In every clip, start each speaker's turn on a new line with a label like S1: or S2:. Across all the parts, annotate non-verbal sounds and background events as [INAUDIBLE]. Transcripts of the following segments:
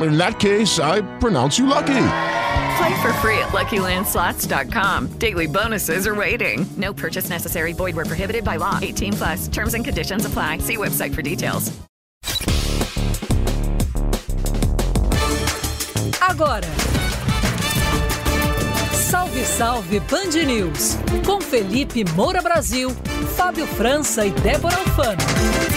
S1: In that case, I pronounce you lucky.
S2: Play for free at LuckyLandSlots.com. Daily bonuses are waiting. No purchase necessary. Void where prohibited by law. 18 plus. Terms and conditions apply. See website for details.
S3: Agora. Salve, salve Band News. Com Felipe Moura Brasil, Fábio França e Débora Alfano.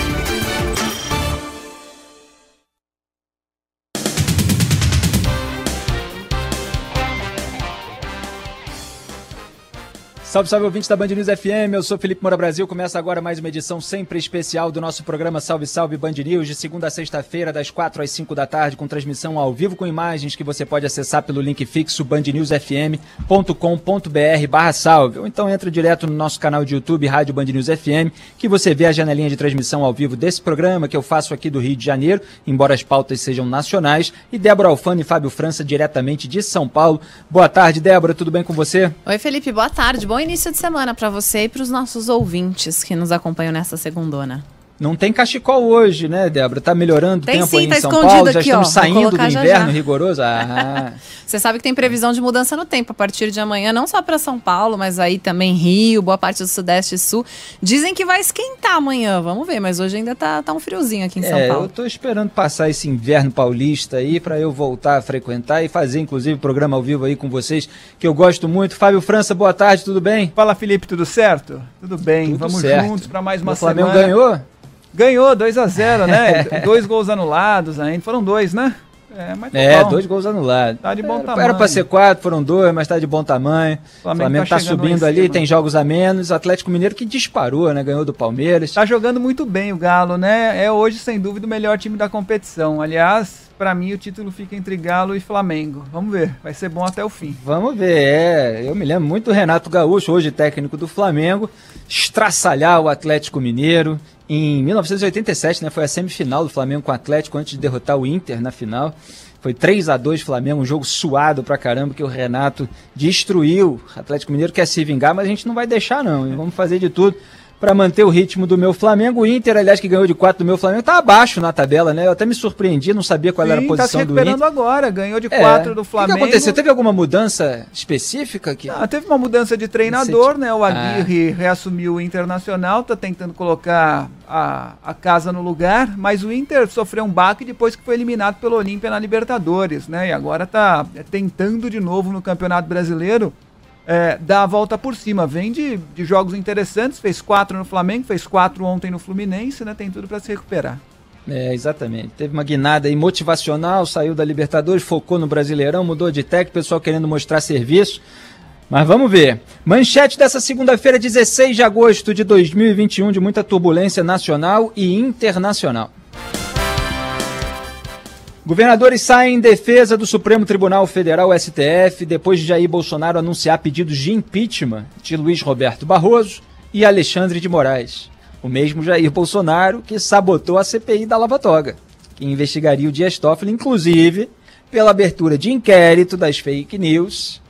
S4: Salve, salve ouvintes da Band News FM, eu sou Felipe Moura Brasil. Começa agora mais uma edição sempre especial do nosso programa Salve, Salve Band News, de segunda a sexta-feira, das quatro às cinco da tarde, com transmissão ao vivo com imagens que você pode acessar pelo link fixo bandnewsfm.com.br barra salve. Ou então entra direto no nosso canal de YouTube, Rádio Band News FM, que você vê a janelinha de transmissão ao vivo desse programa que eu faço aqui do Rio de Janeiro, embora as pautas sejam nacionais, e Débora Alfano e Fábio França diretamente de São Paulo. Boa tarde, Débora, tudo bem com você?
S5: Oi, Felipe, boa tarde. Bom início de semana para você e para os nossos ouvintes que nos acompanham nessa segundona.
S4: Não tem cachecol hoje, né, Débora? Tá melhorando o
S5: Tem
S4: tempo
S5: sim,
S4: aí
S5: tá
S4: em São
S5: escondido
S4: Paulo, já
S5: aqui,
S4: estamos
S5: ó.
S4: Saindo do
S5: já,
S4: inverno
S5: já.
S4: rigoroso. Ah, [LAUGHS]
S5: Você sabe que tem previsão de mudança no tempo a partir de amanhã, não só para São Paulo, mas aí também Rio, boa parte do Sudeste e Sul. Dizem que vai esquentar amanhã, vamos ver, mas hoje ainda tá, tá um friozinho aqui em São
S4: é,
S5: Paulo.
S4: eu tô esperando passar esse inverno paulista aí para eu voltar a frequentar e fazer inclusive programa ao vivo aí com vocês, que eu gosto muito. Fábio França, boa tarde, tudo bem?
S6: Fala Felipe, tudo certo? Tudo bem,
S4: Tudo
S6: vamos
S4: certo.
S6: juntos para mais uma
S4: O Flamengo
S6: semana.
S4: ganhou?
S6: Ganhou 2 a 0 né? [LAUGHS] dois gols anulados ainda. Foram dois, né? É, mas tá
S4: É,
S6: bom.
S4: dois gols anulados.
S6: Tá de bom
S4: era,
S6: tamanho.
S4: Era pra ser quatro, foram dois, mas tá de bom tamanho. O
S6: Flamengo
S4: Flamengo,
S6: tá
S4: tá, subindo ali, tem jogos a menos. Atlético Mineiro que disparou, né? Ganhou do Palmeiras.
S6: Tá jogando muito bem o Galo, né? É hoje, sem dúvida, o melhor time da competição. Aliás, para mim, o título fica entre Galo e Flamengo. Vamos ver, vai ser bom até o fim.
S4: Vamos ver, é. Eu me lembro muito do Renato Gaúcho, hoje técnico do Flamengo, estraçalhar o Atlético Mineiro. Em 1987, né, foi a semifinal do Flamengo com o Atlético antes de derrotar o Inter na final. Foi 3 a 2 Flamengo, um jogo suado pra caramba que o Renato destruiu. O Atlético Mineiro quer se vingar, mas a gente não vai deixar não. Vamos fazer de tudo para manter o ritmo do meu Flamengo. O Inter, aliás, que ganhou de 4 do meu Flamengo, tá abaixo na tabela, né? Eu até me surpreendi, não sabia qual era a
S6: Sim, tá se
S4: posição do
S6: recuperando
S4: Inter.
S6: agora. Ganhou de
S4: É.
S6: 4 do
S4: O que
S6: Flamengo.
S4: que aconteceu? Teve alguma mudança específica aqui?
S6: Ah, teve uma mudança de treinador, né? O Aguirre reassumiu o Internacional, tá tentando colocar a, a casa no lugar, mas o Inter sofreu um baque depois que foi eliminado pelo Olímpia na Libertadores, né? E agora tá tentando de novo no Campeonato Brasileiro é, dar a volta por cima. Vem de, de jogos interessantes, fez quatro no Flamengo, fez quatro ontem no Fluminense, né? Tem tudo para se recuperar.
S4: É, exatamente. Teve uma guinada aí motivacional, saiu da Libertadores, focou no Brasileirão, mudou de técnico, pessoal querendo mostrar serviço. Mas vamos ver. Manchete dessa segunda-feira, 16 de agosto de 2021, de muita turbulência nacional e internacional. Governadores saem em defesa do Supremo Tribunal Federal, STF, depois de Jair Bolsonaro anunciar pedidos de impeachment de Luiz Roberto Barroso e Alexandre de Moraes. O mesmo Jair Bolsonaro que sabotou a CPI da Lava Toga, que investigaria o Dias Toffoli, inclusive, pela abertura de inquérito das fake news,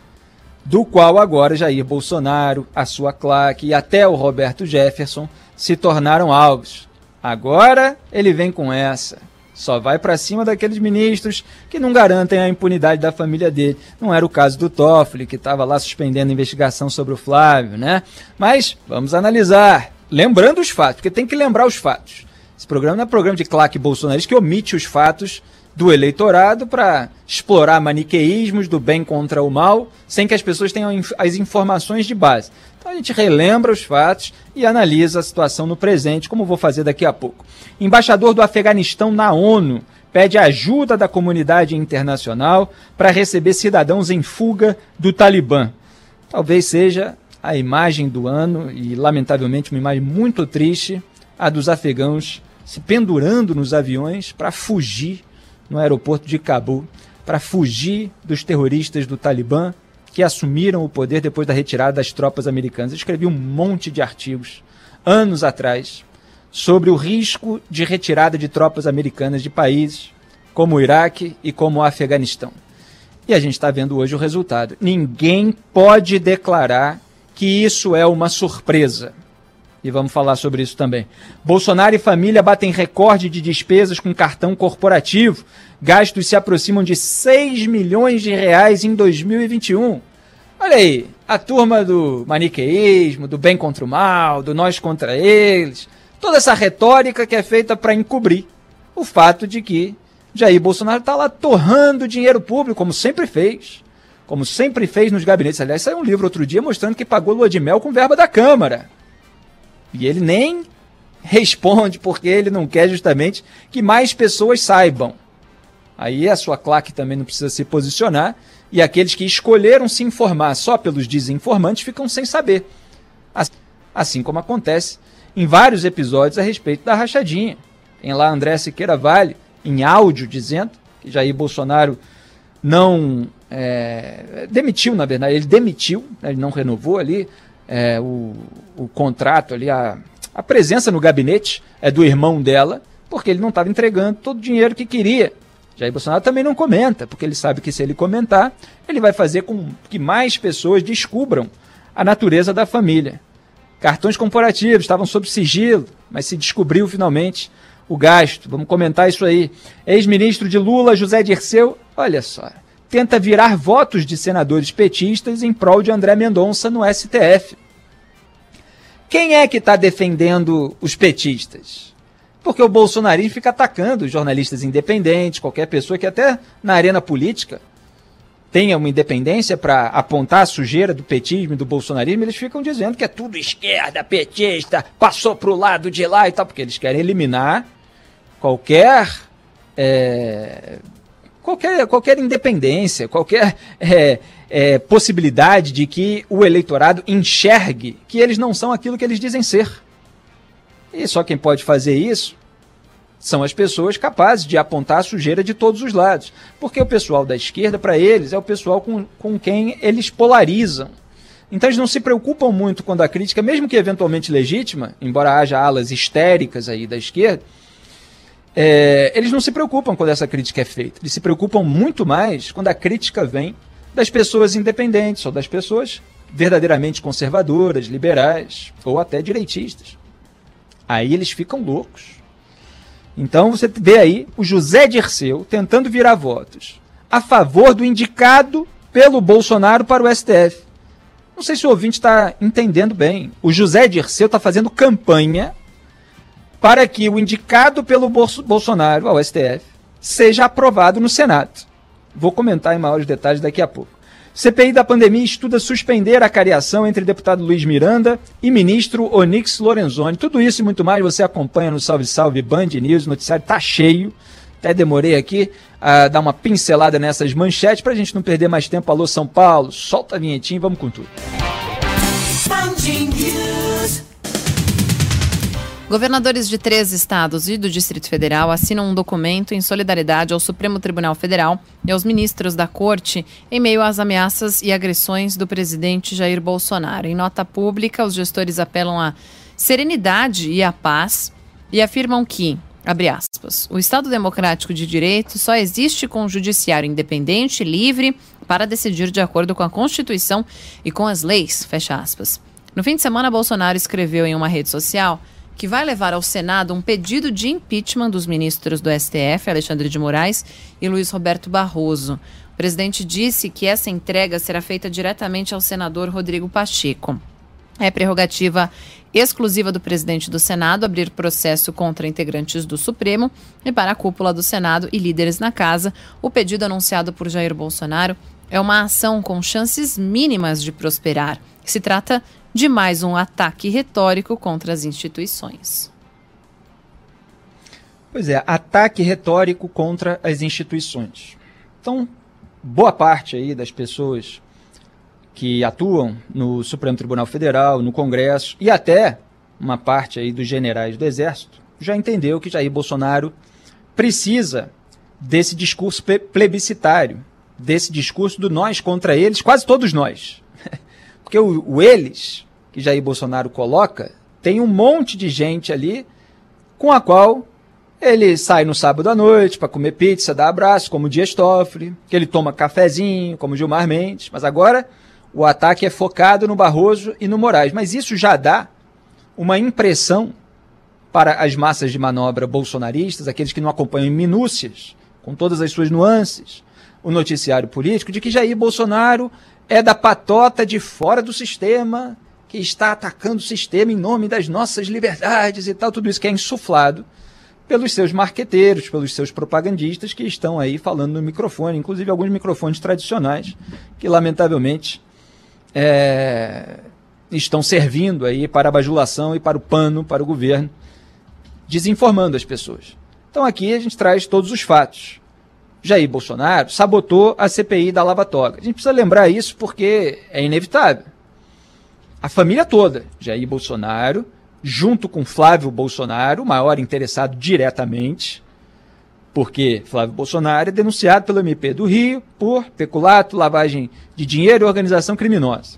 S4: do qual agora Jair Bolsonaro, a sua claque e até o Roberto Jefferson se tornaram alvos. Agora ele vem com essa. Só vai para cima daqueles ministros que não garantem a impunidade da família dele. Não era o caso do Toffoli, que estava lá suspendendo a investigação sobre o Flávio, né? Mas vamos analisar, lembrando os fatos, porque tem que lembrar os fatos. Esse programa não é programa de claque bolsonarista que omite os fatos do eleitorado para explorar maniqueísmos do bem contra o mal, sem que as pessoas tenham as informações de base. Então a gente relembra os fatos e analisa a situação no presente, como vou fazer daqui a pouco. Embaixador do Afeganistão na ONU pede ajuda da comunidade internacional para receber cidadãos em fuga do Talibã. Talvez seja a imagem do ano e, lamentavelmente, uma imagem muito triste, a dos afegãos se pendurando nos aviões para fugir no aeroporto de Cabul, para fugir dos terroristas do Talibã que assumiram o poder depois da retirada das tropas americanas. Eu escrevi um monte de artigos anos atrás sobre o risco de retirada de tropas americanas de países como o Iraque e como o Afeganistão. E a gente está vendo hoje o resultado. Ninguém pode declarar que isso é uma surpresa. E vamos falar sobre isso também. Bolsonaro e família batem recorde de despesas com cartão corporativo. Gastos se aproximam de 6 milhões de reais em 2021. Olha aí, a turma do maniqueísmo, do bem contra o mal, do nós contra eles. Toda essa retórica que é feita para encobrir o fato de que Jair Bolsonaro está lá torrando dinheiro público, como sempre fez. Como sempre fez nos gabinetes. Aliás, saiu um livro outro dia mostrando que pagou lua de mel com verba da Câmara. E ele nem responde porque ele não quer justamente que mais pessoas saibam. Aí a sua claque também não precisa se posicionar. E aqueles que escolheram se informar só pelos desinformantes ficam sem saber. Assim como acontece em vários episódios a respeito da rachadinha. Tem lá André Siqueira Vale em áudio dizendo que Jair Bolsonaro não é, demitiu, na verdade, ele demitiu, né, ele não renovou ali é, o, o contrato ali, a, a presença no gabinete é do irmão dela, porque ele não estava entregando todo o dinheiro que queria. Jair Bolsonaro também não comenta, porque ele sabe que se ele comentar, ele vai fazer com que mais pessoas descubram a natureza da família. Cartões corporativos estavam sob sigilo, mas se descobriu finalmente o gasto. Vamos comentar isso aí. Ex-ministro de Lula, José Dirceu, olha só, tenta virar votos de senadores petistas em prol de André Mendonça no STF. Quem é que está defendendo os petistas? Porque o bolsonarismo fica atacando jornalistas independentes, qualquer pessoa que até na arena política tenha uma independência para apontar a sujeira do petismo e do bolsonarismo, eles ficam dizendo que é tudo esquerda, petista, passou para o lado de lá e tal, porque eles querem eliminar qualquer é, qualquer, qualquer independência, qualquer é, é, possibilidade de que o eleitorado enxergue que eles não são aquilo que eles dizem ser. E só quem pode fazer isso são as pessoas capazes de apontar a sujeira de todos os lados. Porque o pessoal da esquerda, para eles, é o pessoal com, com quem eles polarizam. Então eles não se preocupam muito quando a crítica, mesmo que eventualmente legítima, embora haja alas histéricas aí da esquerda, é, eles não se preocupam quando essa crítica é feita. Eles se preocupam muito mais quando a crítica vem das pessoas independentes ou das pessoas verdadeiramente conservadoras, liberais ou até direitistas. Aí eles ficam loucos. Então você vê aí o José Dirceu tentando virar votos a favor do indicado pelo Bolsonaro para o STF. Não sei se o ouvinte está entendendo bem. O José Dirceu está fazendo campanha para que o indicado pelo Bolsonaro ao STF seja aprovado no Senado. Vou comentar em maiores detalhes daqui a pouco. CPI da pandemia estuda suspender a cariação entre deputado Luiz Miranda e ministro Onix Lorenzoni. Tudo isso e muito mais você acompanha no Salve Salve Band News. O noticiário está cheio. Até demorei aqui a dar uma pincelada nessas manchetes para a gente não perder mais tempo. Alô, São Paulo, solta a vinhetinha e vamos com tudo. Band News.
S5: Governadores de três estados e do Distrito Federal assinam um documento em solidariedade ao Supremo Tribunal Federal e aos ministros da Corte em meio às ameaças e agressões do presidente Jair Bolsonaro. Em nota pública, os gestores apelam à serenidade e à paz e afirmam que, abre aspas, o Estado Democrático de Direito só existe com um judiciário independente e livre para decidir de acordo com a Constituição e com as leis, fecha aspas. No fim de semana, Bolsonaro escreveu em uma rede social que vai levar ao Senado um pedido de impeachment dos ministros do STF, Alexandre de Moraes e Luiz Roberto Barroso. O presidente disse que essa entrega será feita diretamente ao senador Rodrigo Pacheco. É prerrogativa exclusiva do presidente do Senado abrir processo contra integrantes do Supremo e para a cúpula do Senado e líderes na casa. O pedido anunciado por Jair Bolsonaro é uma ação com chances mínimas de prosperar. Se trata de mais um ataque retórico contra as instituições.
S4: Pois é, ataque retórico contra as instituições. Então, boa parte aí das pessoas que atuam no Supremo Tribunal Federal, no Congresso e até uma parte aí dos generais do Exército já entendeu que Jair Bolsonaro precisa desse discurso plebiscitário, desse discurso do nós contra eles, quase todos nós. Porque o, o eles que Jair Bolsonaro coloca tem um monte de gente ali com a qual ele sai no sábado à noite para comer pizza, dar abraço, como o Dias Toffoli, que ele toma cafezinho, como o Gilmar Mendes, mas agora o ataque é focado no Barroso e no Moraes. Mas isso já dá uma impressão para as massas de manobra bolsonaristas, aqueles que não acompanham em minúcias, com todas as suas nuances, o noticiário político, de que Jair Bolsonaro é da patota de fora do sistema, que está atacando o sistema em nome das nossas liberdades e tal, tudo isso que é insuflado pelos seus marqueteiros, pelos seus propagandistas que estão aí falando no microfone, inclusive alguns microfones tradicionais, que lamentavelmente é, estão servindo aí para a bajulação e para o pano para o governo, desinformando as pessoas. Então aqui a gente traz todos os fatos. Jair Bolsonaro sabotou a CPI da Lava Toga. A gente precisa lembrar isso porque é inevitável. A família toda, Jair Bolsonaro, junto com Flávio Bolsonaro, o maior interessado diretamente, porque Flávio Bolsonaro é denunciado pelo MP do Rio por peculato, lavagem de dinheiro e organização criminosa.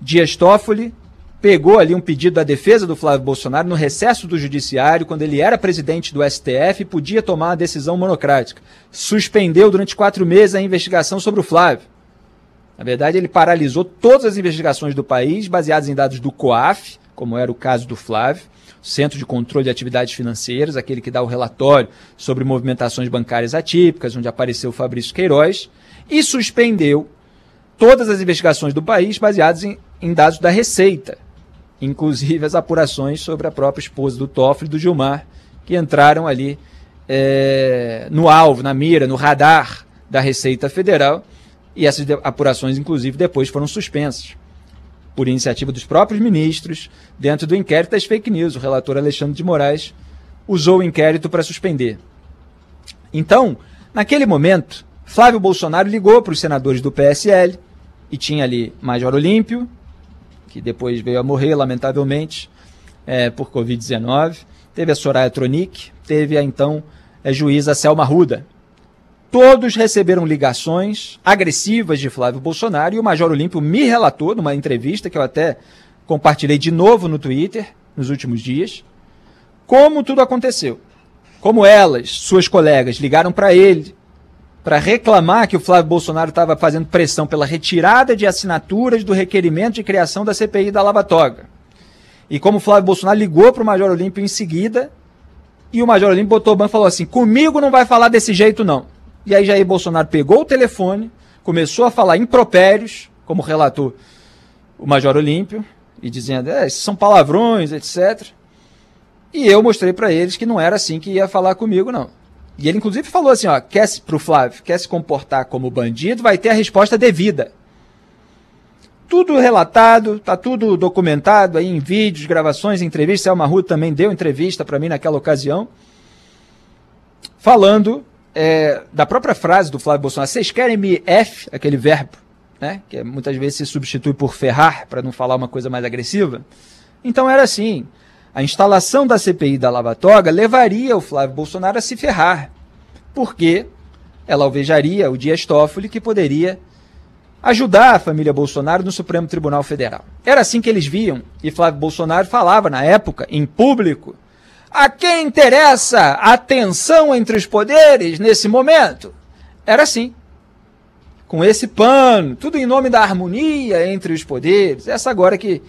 S4: Dias Toffoli pegou ali um pedido da defesa do Flávio Bolsonaro no recesso do judiciário, quando ele era presidente do STF e podia tomar uma decisão monocrática. Suspendeu durante quatro meses a investigação sobre o Flávio. Na verdade, ele paralisou todas as investigações do país, baseadas em dados do COAF, como era o caso do Flávio, Centro de Controle de Atividades Financeiras, aquele que dá o relatório sobre movimentações bancárias atípicas, onde apareceu o Fabrício Queiroz, e suspendeu todas as investigações do país baseadas em, em dados da Receita, inclusive as apurações sobre a própria esposa do Toffoli e do Gilmar, que entraram ali é, no alvo, na mira, no radar da Receita Federal, e essas apurações, inclusive, depois foram suspensas por iniciativa dos próprios ministros, dentro do inquérito das fake news. O relator Alexandre de Moraes usou o inquérito para suspender. Então, naquele momento, Flávio Bolsonaro ligou para os senadores do PSL e tinha ali Major Olímpio, que depois veio a morrer, lamentavelmente, é, por Covid-19. Teve a Soraya Tronic, teve a então a juíza Selma Ruda. Todos receberam ligações agressivas de Flávio Bolsonaro e o Major Olímpio me relatou numa entrevista que eu até compartilhei de novo no Twitter nos últimos dias, como tudo aconteceu. Como elas, suas colegas, ligaram para ele para reclamar que o Flávio Bolsonaro estava fazendo pressão pela retirada de assinaturas do requerimento de criação da CPI da Lava Toga. E como o Flávio Bolsonaro ligou para o Major Olímpio em seguida, e o Major Olímpio botou o banco e falou assim: comigo não vai falar desse jeito, não. E aí Jair Bolsonaro pegou o telefone, começou a falar impropérios, como relatou o Major Olímpio, e dizendo: é, esses são palavrões, etc. E eu mostrei para eles que não era assim que ia falar comigo, não. E ele, inclusive, falou assim: ó, quer se, pro Flávio, quer se comportar como bandido, vai ter a resposta devida. Tudo relatado, tá tudo documentado aí em vídeos, gravações, entrevistas. Selma Ruth também deu entrevista para mim naquela ocasião, falando é, da própria frase do Flávio Bolsonaro. Vocês querem me F, aquele verbo, né, que muitas vezes se substitui por ferrar, para não falar uma coisa mais agressiva. Então era assim. A instalação da CPI da Lava Toga levaria o Flávio Bolsonaro a se ferrar, porque ela alvejaria o Dias Toffoli, que poderia ajudar a família Bolsonaro no Supremo Tribunal Federal. Era assim que eles viam, e Flávio Bolsonaro falava na época, em público, a quem interessa a tensão entre os poderes nesse momento? Era assim. Com esse pano, tudo em nome da harmonia entre os poderes. Essa agora que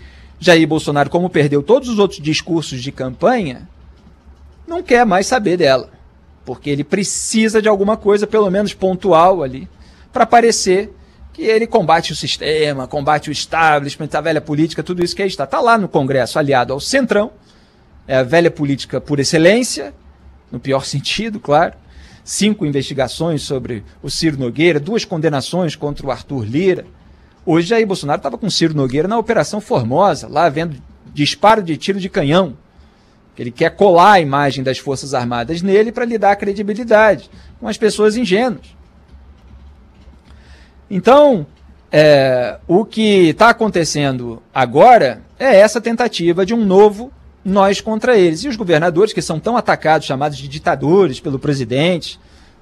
S4: Jair Bolsonaro, como perdeu todos os outros discursos de campanha, não quer mais saber dela. Porque ele precisa de alguma coisa, pelo menos pontual ali, para parecer que ele combate o sistema, combate o establishment, a velha política, tudo isso que aí está. Está lá no Congresso, aliado ao Centrão, é a velha política por excelência, no pior sentido, claro. Cinco investigações sobre o Ciro Nogueira, duas condenações contra o Arthur Lira Hoje Jair Bolsonaro estava com Ciro Nogueira na Operação Formosa, lá vendo disparo de tiro de canhão. Ele quer colar a imagem das Forças Armadas nele para lhe dar credibilidade com as pessoas ingênuas. Então, é, o que está acontecendo agora é essa tentativa de um novo nós contra eles. E os governadores, que são tão atacados, chamados de ditadores pelo presidente,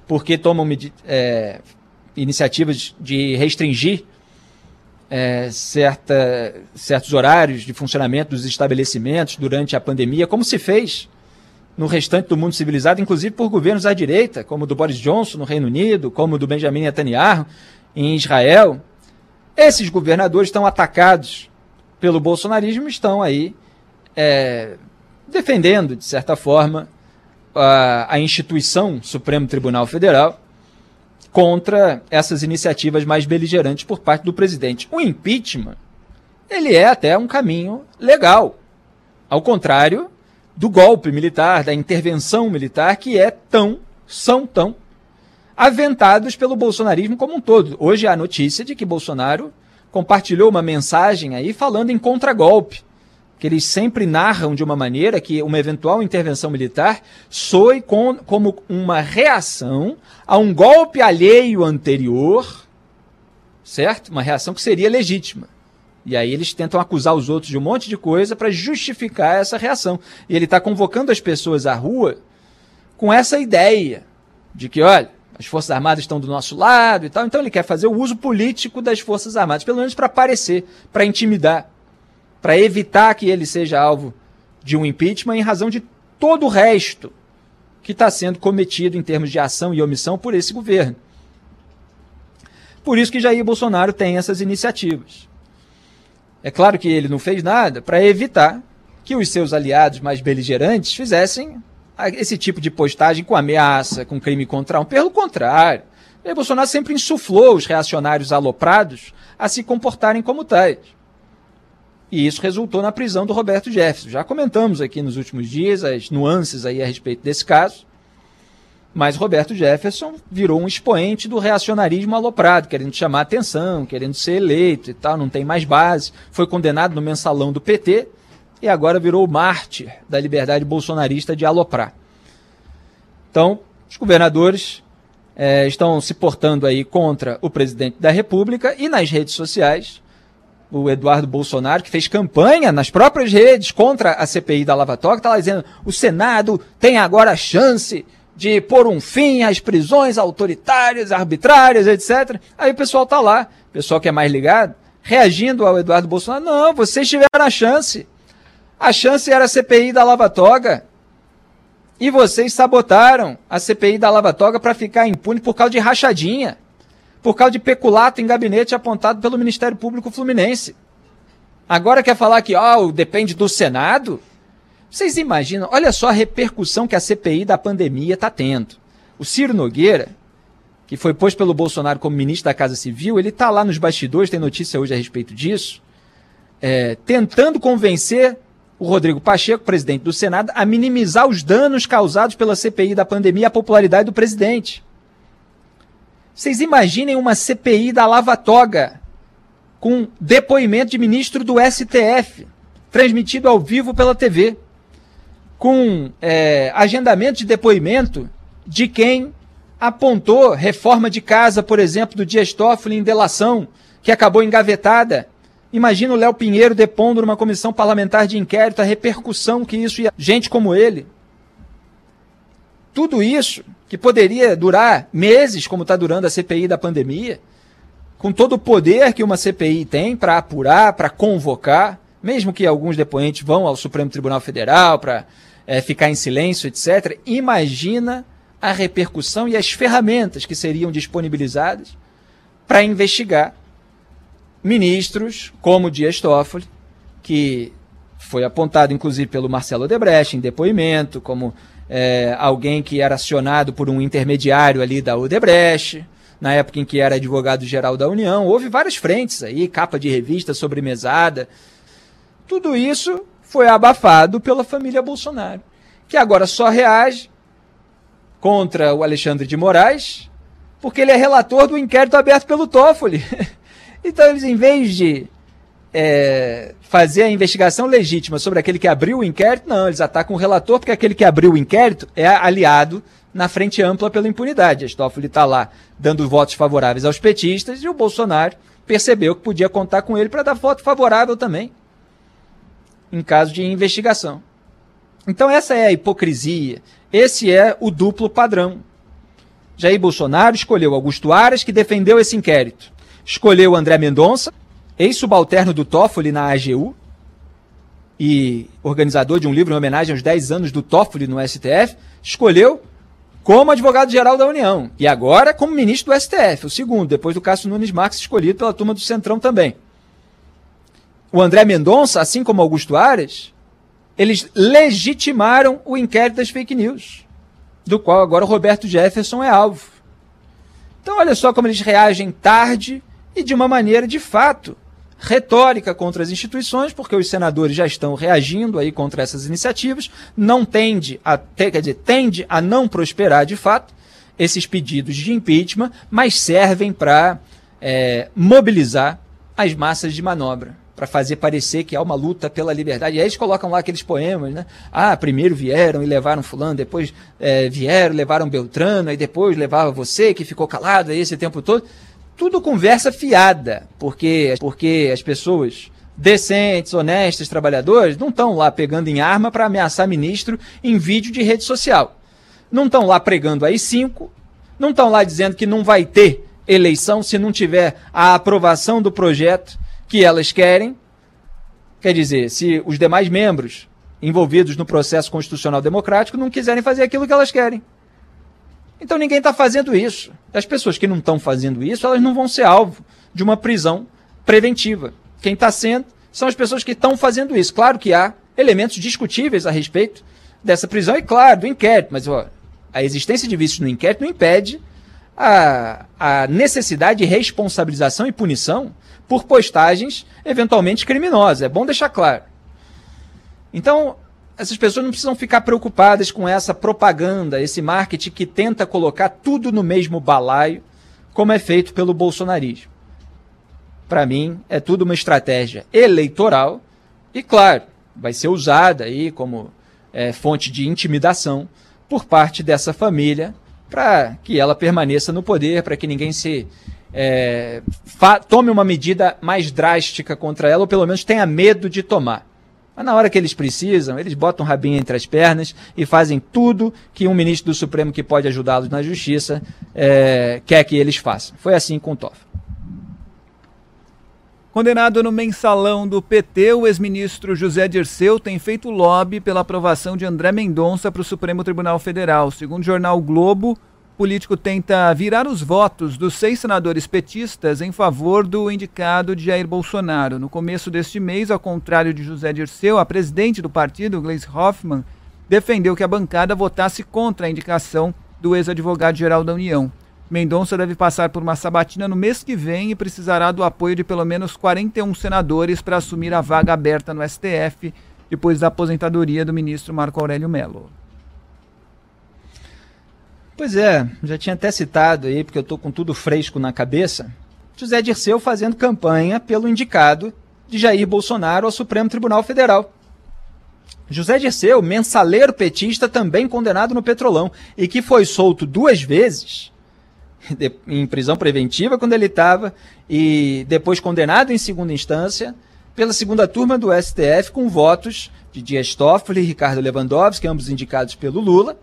S4: porque tomam é, iniciativas de restringir é, certa, certos horários de funcionamento dos estabelecimentos durante a pandemia, como se fez no restante do mundo civilizado, inclusive por governos à direita, como o do Boris Johnson no Reino Unido, como o do Benjamin Netanyahu em Israel. Esses governadores estão atacados pelo bolsonarismo estão aí é, defendendo, de certa forma, a, a instituição Supremo Tribunal Federal contra essas iniciativas mais beligerantes por parte do presidente. O impeachment, ele é até um caminho legal. Ao contrário do golpe militar, da intervenção militar, que é tão, são tão aventados pelo bolsonarismo como um todo. Hoje há notícia de que Bolsonaro compartilhou uma mensagem aí falando em contragolpe que eles sempre narram de uma maneira que uma eventual intervenção militar soe com, como uma reação a um golpe alheio anterior, certo? Uma reação que seria legítima. E aí eles tentam acusar os outros de um monte de coisa para justificar essa reação. E ele está convocando as pessoas à rua com essa ideia de que, olha, as Forças Armadas estão do nosso lado e tal. Então ele quer fazer o uso político das Forças Armadas, pelo menos para aparecer, para intimidar para evitar que ele seja alvo de um impeachment em razão de todo o resto que está sendo cometido em termos de ação e omissão por esse governo. Por isso que Jair Bolsonaro tem essas iniciativas. É claro que ele não fez nada para evitar que os seus aliados mais beligerantes fizessem esse tipo de postagem com ameaça, com crime contra um. Pelo contrário, Jair Bolsonaro sempre insuflou os reacionários aloprados a se comportarem como tais. E isso resultou na prisão do Roberto Jefferson. Já comentamos aqui nos últimos dias as nuances aí a respeito desse caso. Mas Roberto Jefferson virou um expoente do reacionarismo aloprado, querendo chamar atenção, querendo ser eleito e tal, não tem mais base. Foi condenado no mensalão do PT e agora virou o mártir da liberdade bolsonarista de aloprar. Então, os governadores é, estão se portando aí contra o presidente da República e nas redes sociais o Eduardo Bolsonaro, que fez campanha nas próprias redes contra a CPI da Lava Toga, está lá dizendo o Senado tem agora a chance de pôr um fim às prisões autoritárias, arbitrárias, etc. Aí o pessoal está lá, o pessoal que é mais ligado, reagindo ao Eduardo Bolsonaro. Não, vocês tiveram a chance. A chance era a CPI da Lava Toga. E vocês sabotaram a CPI da Lava Toga para ficar impune por causa de rachadinha por causa de peculato em gabinete apontado pelo Ministério Público Fluminense. Agora quer falar que oh, depende do Senado? Vocês imaginam? Olha só a repercussão que a CPI da pandemia está tendo. O Ciro Nogueira, que foi posto pelo Bolsonaro como ministro da Casa Civil, ele está lá nos bastidores, tem notícia hoje a respeito disso, é, tentando convencer o Rodrigo Pacheco, presidente do Senado, a minimizar os danos causados pela CPI da pandemia à popularidade do presidente. Vocês imaginem uma CPI da Lava Toga com depoimento de ministro do STF, transmitido ao vivo pela TV, com é, agendamento de depoimento de quem apontou reforma de casa, por exemplo, do Dias Toffoli em delação, que acabou engavetada. Imagina o Léo Pinheiro depondo numa comissão parlamentar de inquérito, a repercussão que isso ia. Gente como ele. Tudo isso que poderia durar meses, como está durando a CPI da pandemia, com todo o poder que uma CPI tem para apurar, para convocar, mesmo que alguns depoentes vão ao Supremo Tribunal Federal para é, ficar em silêncio, etc. Imagina a repercussão e as ferramentas que seriam disponibilizadas para investigar ministros como Dias Toffoli, que foi apontado inclusive pelo Marcelo Odebrecht em depoimento, como é, alguém que era acionado por um intermediário ali da Odebrecht, na época em que era advogado-geral da União. Houve várias frentes aí, capa de revista, sobremesada. Tudo isso foi abafado pela família Bolsonaro, que agora só reage contra o Alexandre de Moraes, porque ele é relator do inquérito aberto pelo Toffoli. [LAUGHS] Então eles, em vez de é, fazer a investigação legítima sobre aquele que abriu o inquérito, não, eles atacam o relator porque aquele que abriu o inquérito é aliado na frente ampla pela impunidade. A Toffoli está lá dando votos favoráveis aos petistas e o Bolsonaro percebeu que podia contar com ele para dar voto favorável também, em caso de investigação. Então essa é a hipocrisia, esse é o duplo padrão. Jair Bolsonaro escolheu Augusto Aras, que defendeu esse inquérito. Escolheu André Mendonça, ex-subalterno do Toffoli na AGU e organizador de um livro em homenagem aos 10 anos do Toffoli no STF, escolheu como advogado-geral da União e agora como ministro do STF, o segundo, depois do Cássio Nunes Marques, escolhido pela turma do Centrão também. O André Mendonça, assim como Augusto Aras, eles legitimaram o inquérito das fake news, do qual agora o Roberto Jefferson é alvo. Então, olha só como eles reagem tarde e de uma maneira de fato retórica contra as instituições, porque os senadores já estão reagindo aí contra essas iniciativas, não tende a, quer dizer, tende a não prosperar de fato esses pedidos de impeachment, mas servem para é, mobilizar as massas de manobra, para fazer parecer que há uma luta pela liberdade. E aí eles colocam lá aqueles poemas, né? Ah, primeiro vieram e levaram fulano, depois é, vieram, levaram Beltrano, e depois levava você que ficou calado aí esse tempo todo tudo conversa fiada, porque, porque as pessoas decentes, honestas, trabalhadores, não estão lá pegando em arma para ameaçar ministro em vídeo de rede social. Não estão lá pregando aí cinco, não estão lá dizendo que não vai ter eleição se não tiver a aprovação do projeto que elas querem. Quer dizer, se os demais membros envolvidos no processo constitucional democrático não quiserem fazer aquilo que elas querem. Então ninguém está fazendo isso. As pessoas que não estão fazendo isso, elas não vão ser alvo de uma prisão preventiva. Quem está sendo são as pessoas que estão fazendo isso. Claro que há elementos discutíveis a respeito dessa prisão e, claro, do inquérito, mas ó, a existência de vícios no inquérito não impede a, a necessidade de responsabilização e punição por postagens eventualmente criminosas. É bom deixar claro. Então, essas pessoas não precisam ficar preocupadas com essa propaganda, esse marketing que tenta colocar tudo no mesmo balaio, como é feito pelo bolsonarismo. Para mim, é tudo uma estratégia eleitoral e, claro, vai ser usada aí como é, fonte de intimidação por parte dessa família para que ela permaneça no poder, para que ninguém se é, tome uma medida mais drástica contra ela, ou pelo menos tenha medo de tomar. Mas na hora que eles precisam, eles botam o rabinho entre as pernas e fazem tudo que um ministro do Supremo que pode ajudá-los na justiça é, quer que eles façam. Foi assim com o Toffoli.
S6: Condenado no mensalão do PT, o ex-ministro José Dirceu tem feito lobby pela aprovação de André Mendonça para o Supremo Tribunal Federal. Segundo o jornal Globo, político tenta virar os votos dos seis senadores petistas em favor do indicado de Jair Bolsonaro. No começo deste mês, ao contrário de José Dirceu, a presidente do partido, Gleisi Hoffmann, defendeu que a bancada votasse contra a indicação do ex-advogado-geral da União. Mendonça deve passar por uma sabatina no mês que vem e precisará do apoio de pelo menos 41 senadores para assumir a vaga aberta no STF depois da aposentadoria do ministro Marco Aurélio Mello.
S4: Pois é, já tinha até citado aí, porque eu estou com tudo fresco na cabeça, José Dirceu fazendo campanha pelo indicado de Jair Bolsonaro ao Supremo Tribunal Federal. José Dirceu, mensaleiro petista, também condenado no Petrolão, e que foi solto duas vezes [LAUGHS] em prisão preventiva quando ele estava, e depois condenado em segunda instância pela segunda turma do STF com votos de Dias Toffoli e Ricardo Lewandowski, ambos indicados pelo Lula,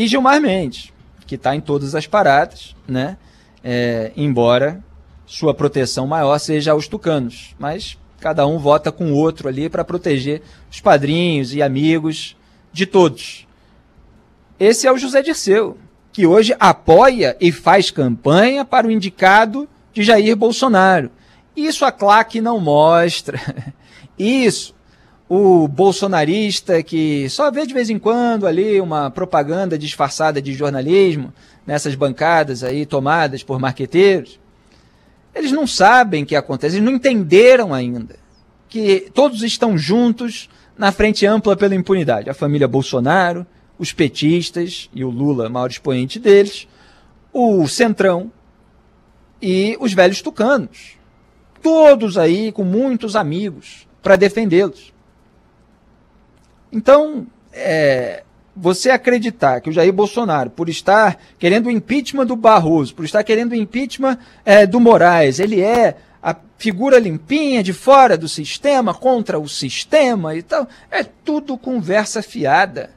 S4: e Gilmar Mendes, que está em todas as paradas, né? É, embora sua proteção maior seja aos tucanos. Mas cada um vota com o outro ali para proteger os padrinhos e amigos de todos. Esse é o José Dirceu, que hoje apoia e faz campanha para o indicado de Jair Bolsonaro. Isso a claque não mostra. [LAUGHS] Isso o bolsonarista que só vê de vez em quando ali uma propaganda disfarçada de jornalismo nessas bancadas aí tomadas por marqueteiros, eles não sabem o que acontece, eles não entenderam ainda que todos estão juntos na frente ampla pela impunidade. A família Bolsonaro, os petistas e o Lula, maior expoente deles, o Centrão e os velhos tucanos. todos aí com muitos amigos para defendê-los. Então, é, você acreditar que o Jair Bolsonaro, por estar querendo o impeachment do Barroso, por estar querendo o impeachment é, do Moraes, ele é a figura limpinha de fora do sistema, contra o sistema e tal, é tudo conversa fiada.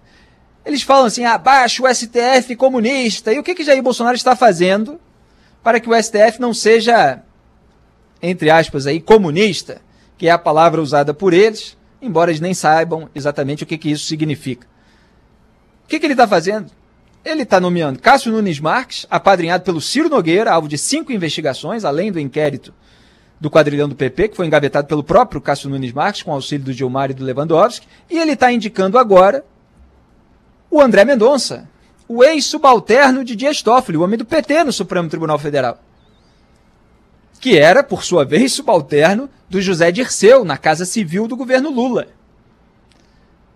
S4: Eles falam assim, abaixo o STF comunista. E o que, que Jair Bolsonaro está fazendo para que o STF não seja, entre aspas, aí, comunista, que é a palavra usada por eles, embora eles nem saibam exatamente o que, que isso significa. O que, que ele está fazendo? Ele está nomeando Cássio Nunes Marques, apadrinhado pelo Ciro Nogueira, alvo de cinco investigações, além do inquérito do quadrilhão do PP, que foi engavetado pelo próprio Cássio Nunes Marques, com auxílio do Gilmar e do Lewandowski, e ele está indicando agora o André Mendonça, o ex-subalterno de Dias Toffoli, o homem do PT no Supremo Tribunal Federal, que era, por sua vez, subalterno do José Dirceu, na Casa Civil do governo Lula.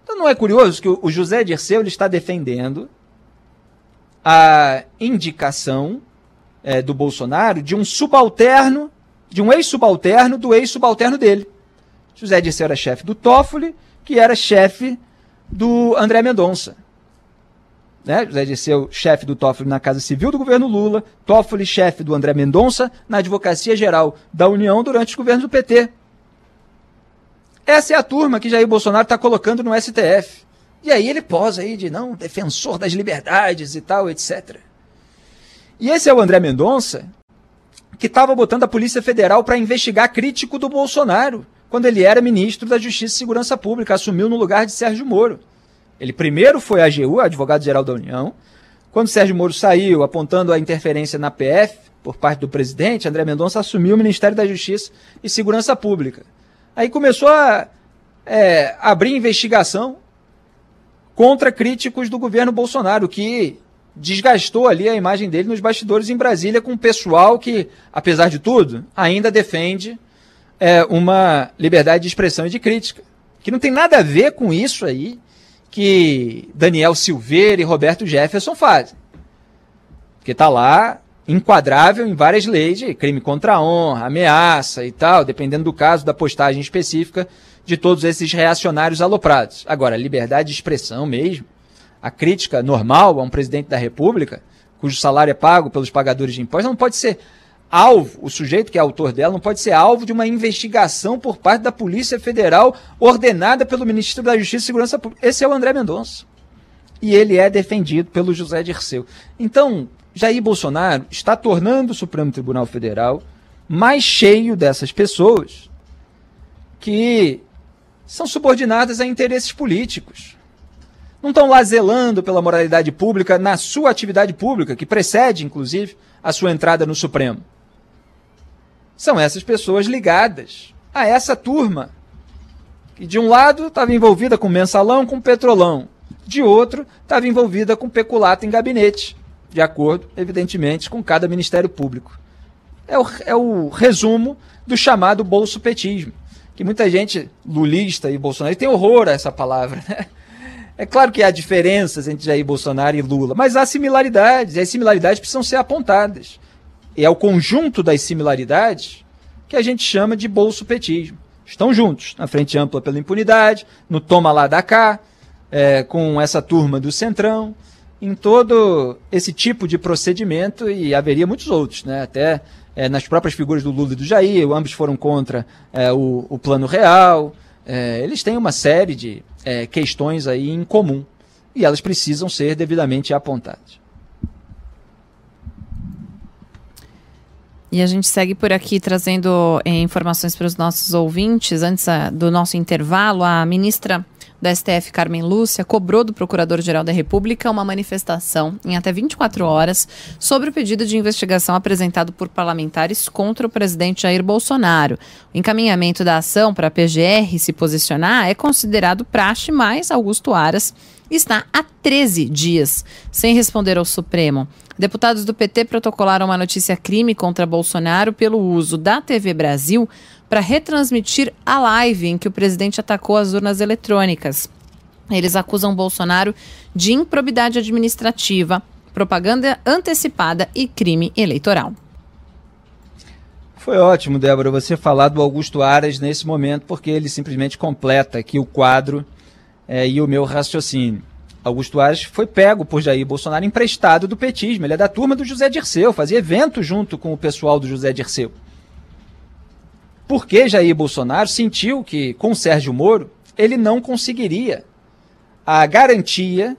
S4: Então não é curioso que o José Dirceu ele está defendendo a indicação é, do Bolsonaro de um subalterno, de um ex-subalterno do ex-subalterno dele. José Dirceu era chefe do Toffoli, que era chefe do André Mendonça né? José Dirceu, chefe do Toffoli na Casa Civil do governo Lula, Toffoli, chefe do André Mendonça na Advocacia Geral da União durante os governos do PT. Essa é a turma que Jair Bolsonaro está colocando no STF. E aí ele posa aí de não, defensor das liberdades e tal, etc. E esse é o André Mendonça, que estava botando a Polícia Federal para investigar crítico do Bolsonaro, quando ele era ministro da Justiça e Segurança Pública, assumiu no lugar de Sérgio Moro. Ele primeiro foi a AGU, Advogado-Geral da União. Quando Sérgio Moro saiu, apontando a interferência na PF por parte do presidente, André Mendonça assumiu o Ministério da Justiça e Segurança Pública. Aí começou a é, abrir investigação contra críticos do governo Bolsonaro, que desgastou ali a imagem dele nos bastidores em Brasília com o pessoal que, apesar de tudo, ainda defende é, uma liberdade de expressão e de crítica. Que não tem nada a ver com isso aí que Daniel Silveira e Roberto Jefferson fazem. Porque está lá enquadrável em várias leis de crime contra a honra, ameaça e tal, dependendo do caso, da postagem específica de todos esses reacionários aloprados. Agora, liberdade de expressão mesmo, a crítica normal a um presidente da República, cujo salário é pago pelos pagadores de impostos, não pode ser alvo, o sujeito que é autor dela não pode ser alvo de uma investigação por parte da Polícia Federal ordenada pelo Ministério da Justiça e Segurança Pública. Esse é o André Mendonça. E ele é defendido pelo José Dirceu. Então, Jair Bolsonaro está tornando o Supremo Tribunal Federal mais cheio dessas pessoas que são subordinadas a interesses políticos. Não estão lá zelando pela moralidade pública na sua atividade pública, que precede, inclusive, a sua entrada no Supremo são essas pessoas ligadas a essa turma. Que de um lado estava envolvida com mensalão, com petrolão. De outro, estava envolvida com peculato em gabinete. De acordo, evidentemente, com cada Ministério Público. É o, é o resumo do chamado bolso-petismo. Que muita gente, lulista e Bolsonaro, tem horror a essa palavra. Né? É claro que há diferenças entre Jair Bolsonaro e Lula, mas há similaridades, e as similaridades precisam ser apontadas e é o conjunto das similaridades que a gente chama de bolso-petismo. Estão juntos, na frente ampla pela impunidade, no toma lá da cá, é, com essa turma do Centrão, em todo esse tipo de procedimento, e haveria muitos outros, né? até é, nas próprias figuras do Lula e do Jair, ambos foram contra é, o, o, plano real, é, eles têm uma série de é, questões aí em comum, e elas precisam ser devidamente apontadas.
S5: E a gente segue por aqui trazendo eh, informações para os nossos ouvintes. Antes a, ah, do nosso intervalo, a ministra da STF, Carmen Lúcia, cobrou do Procurador-Geral da República uma manifestação em até 24 horas sobre o pedido de investigação apresentado por parlamentares contra o presidente Jair Bolsonaro. O encaminhamento da ação para a PGR se posicionar é considerado praxe, mas Augusto Aras está há 13 dias sem responder ao Supremo. Deputados do PT protocolaram uma notícia crime contra Bolsonaro pelo uso da TV Brasil para retransmitir a live em que o presidente atacou as urnas eletrônicas. Eles acusam Bolsonaro de improbidade administrativa, propaganda antecipada e crime eleitoral.
S4: Foi ótimo, Débora, você falar do Augusto Aras nesse momento, porque ele simplesmente completa aqui o quadro é, e o meu raciocínio. Augusto Aras foi pego por Jair Bolsonaro emprestado do petismo. Ele é da turma do José Dirceu, fazia evento junto com o pessoal do José Dirceu. Porque Jair Bolsonaro sentiu que, com Sérgio Moro, ele não conseguiria a garantia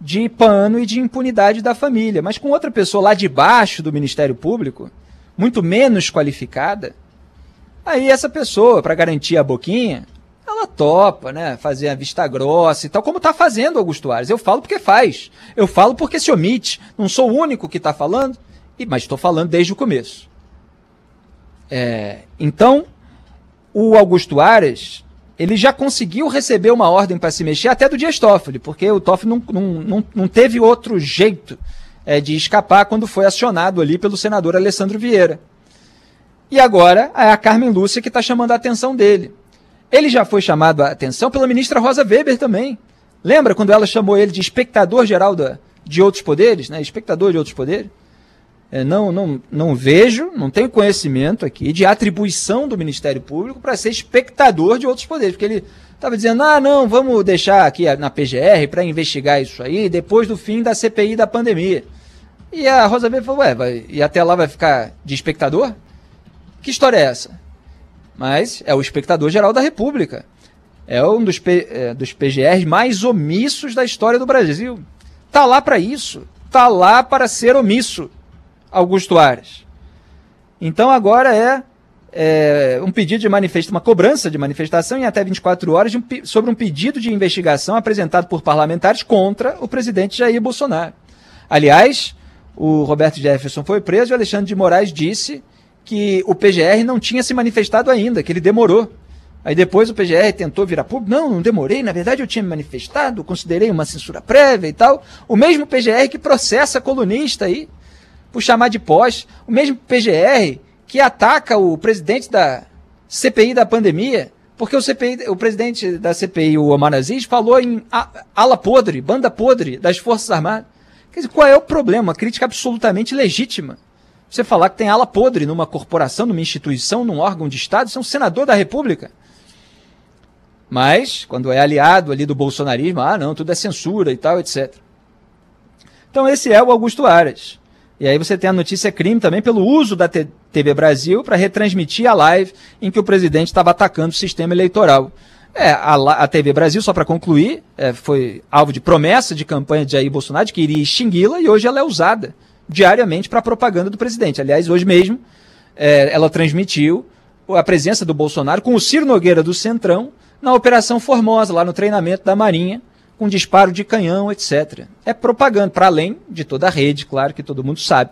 S4: de pano e de impunidade da família. Mas com outra pessoa lá de baixo do Ministério Público, muito menos qualificada, aí essa pessoa, para garantir a boquinha, ela topa, né? Fazer a vista grossa e tal, como está fazendo Augusto Ares. Eu falo porque faz. Eu falo porque se omite. Não sou o único que está falando, mas estou falando desde o começo. É, então, o Augusto Ares, ele já conseguiu receber uma ordem para se mexer até do Dias Toffoli, porque o Toffoli não, não, não, não teve outro jeito é, de escapar quando foi acionado ali pelo senador Alessandro Vieira. E agora é a Carmen Lúcia que está chamando a atenção dele. Ele já foi chamado a atenção pela ministra Rosa Weber também. Lembra quando ela chamou ele de espectador geral da, de outros poderes, né? Espectador de outros poderes? É, não, não, não vejo, não tenho conhecimento aqui de atribuição do Ministério Público para ser espectador de outros poderes, porque ele estava dizendo, ah, não, vamos deixar aqui na PGR para investigar isso aí depois do fim da CPI da pandemia. E a Rosa Weber falou, ué, vai, e até lá vai ficar de espectador? Que história é essa? Mas é o espectador geral da República. É um dos, P, é, dos PGRs mais omissos da história do Brasil. Tá lá para isso. Tá lá para ser omisso, Augusto Ares. Então agora é, é um pedido de manifestação, uma cobrança de manifestação em até 24 horas um, sobre um pedido de investigação apresentado por parlamentares contra o presidente Jair Bolsonaro. Aliás, o Roberto Jefferson foi preso e o Alexandre de Moraes disse que o PGR não tinha se manifestado ainda, que ele demorou. Aí depois o PGR tentou virar público. Não, não demorei. Na verdade, eu tinha me manifestado, considerei uma censura prévia e tal. O mesmo PGR que processa colunista aí por chamar de pós. O mesmo PGR que ataca o presidente da CPI da pandemia. Porque o, CPI, o presidente da CPI, o Omar Aziz, falou em ala podre, banda podre das Forças Armadas. Quer dizer, qual é o problema? Uma crítica absolutamente legítima. Você falar que tem ala podre numa corporação, numa instituição, num órgão de Estado, você é um senador da República. Mas, quando é aliado ali do bolsonarismo, ah, não, tudo é censura e tal, etc. Então, esse é o Augusto Aras. E aí você tem a notícia crime também pelo uso da TV Brasil para retransmitir a live em que o presidente estava atacando o sistema eleitoral. É, a, a TV Brasil, só para concluir, é, foi alvo de promessa de campanha de Jair Bolsonaro de que iria extingui-la e hoje ela é usada diariamente para a propaganda do presidente. Aliás, hoje mesmo é, ela transmitiu a presença do Bolsonaro com o Ciro Nogueira do Centrão na Operação Formosa, lá no treinamento da Marinha, com disparo de canhão, etc. É propaganda, para além de toda a rede, claro que todo mundo sabe,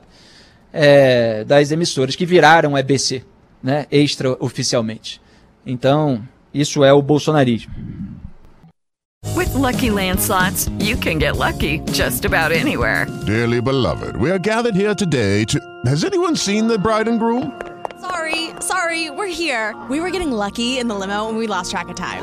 S4: é, das emissoras que viraram EBC, né, extraoficialmente. Então, isso é o bolsonarismo.
S2: With lucky landslots, you can get lucky just about anywhere.
S1: Dearly beloved, we are gathered here today to. Has anyone seen the bride and groom?
S7: Sorry, sorry, we're here. We were getting lucky in the limo and we lost track of time.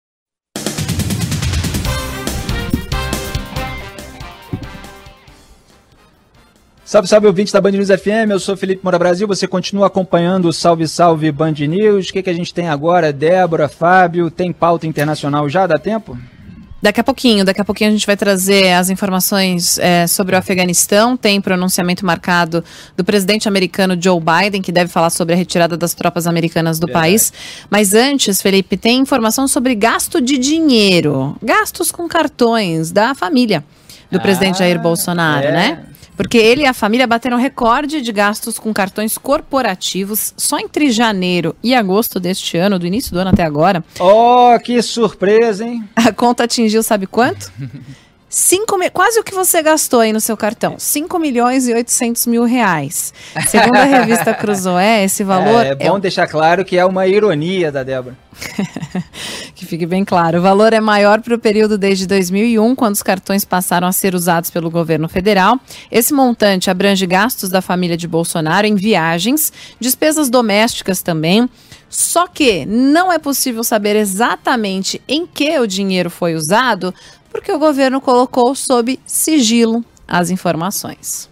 S4: Salve, salve ouvinte da Band News FM, eu sou Felipe Moura Brasil, você continua acompanhando o Salve Salve Band News. O que, que a gente tem agora? Débora, Fábio, tem pauta internacional já? Dá tempo?
S5: Daqui a pouquinho, daqui a pouquinho a gente vai trazer as informações é, sobre o Afeganistão. Tem pronunciamento marcado do presidente americano Joe Biden, que deve falar sobre a retirada das tropas americanas do Verdade. país. Mas antes, Felipe, tem informação sobre gasto de dinheiro, gastos com cartões da família do ah, presidente Jair Bolsonaro, é. né? Porque ele e a família bateram recorde de gastos com cartões corporativos só entre janeiro e agosto deste ano, do início do ano até agora.
S4: Oh, que surpresa, hein?
S5: A conta atingiu, sabe quanto? [LAUGHS] Cinco, quase o que você gastou aí no seu cartão, 5 milhões e 800 mil reais. Segundo a revista Cruzoé, esse valor...
S4: É, é bom é... deixar claro que é uma ironia da Débora. [LAUGHS]
S5: que fique bem claro. O valor é maior para o período desde 2001, quando os cartões passaram a ser usados pelo governo federal. Esse montante abrange gastos da família de Bolsonaro em viagens, despesas domésticas também. Só que não é possível saber exatamente em que o dinheiro foi usado, porque o governo colocou sob sigilo as informações.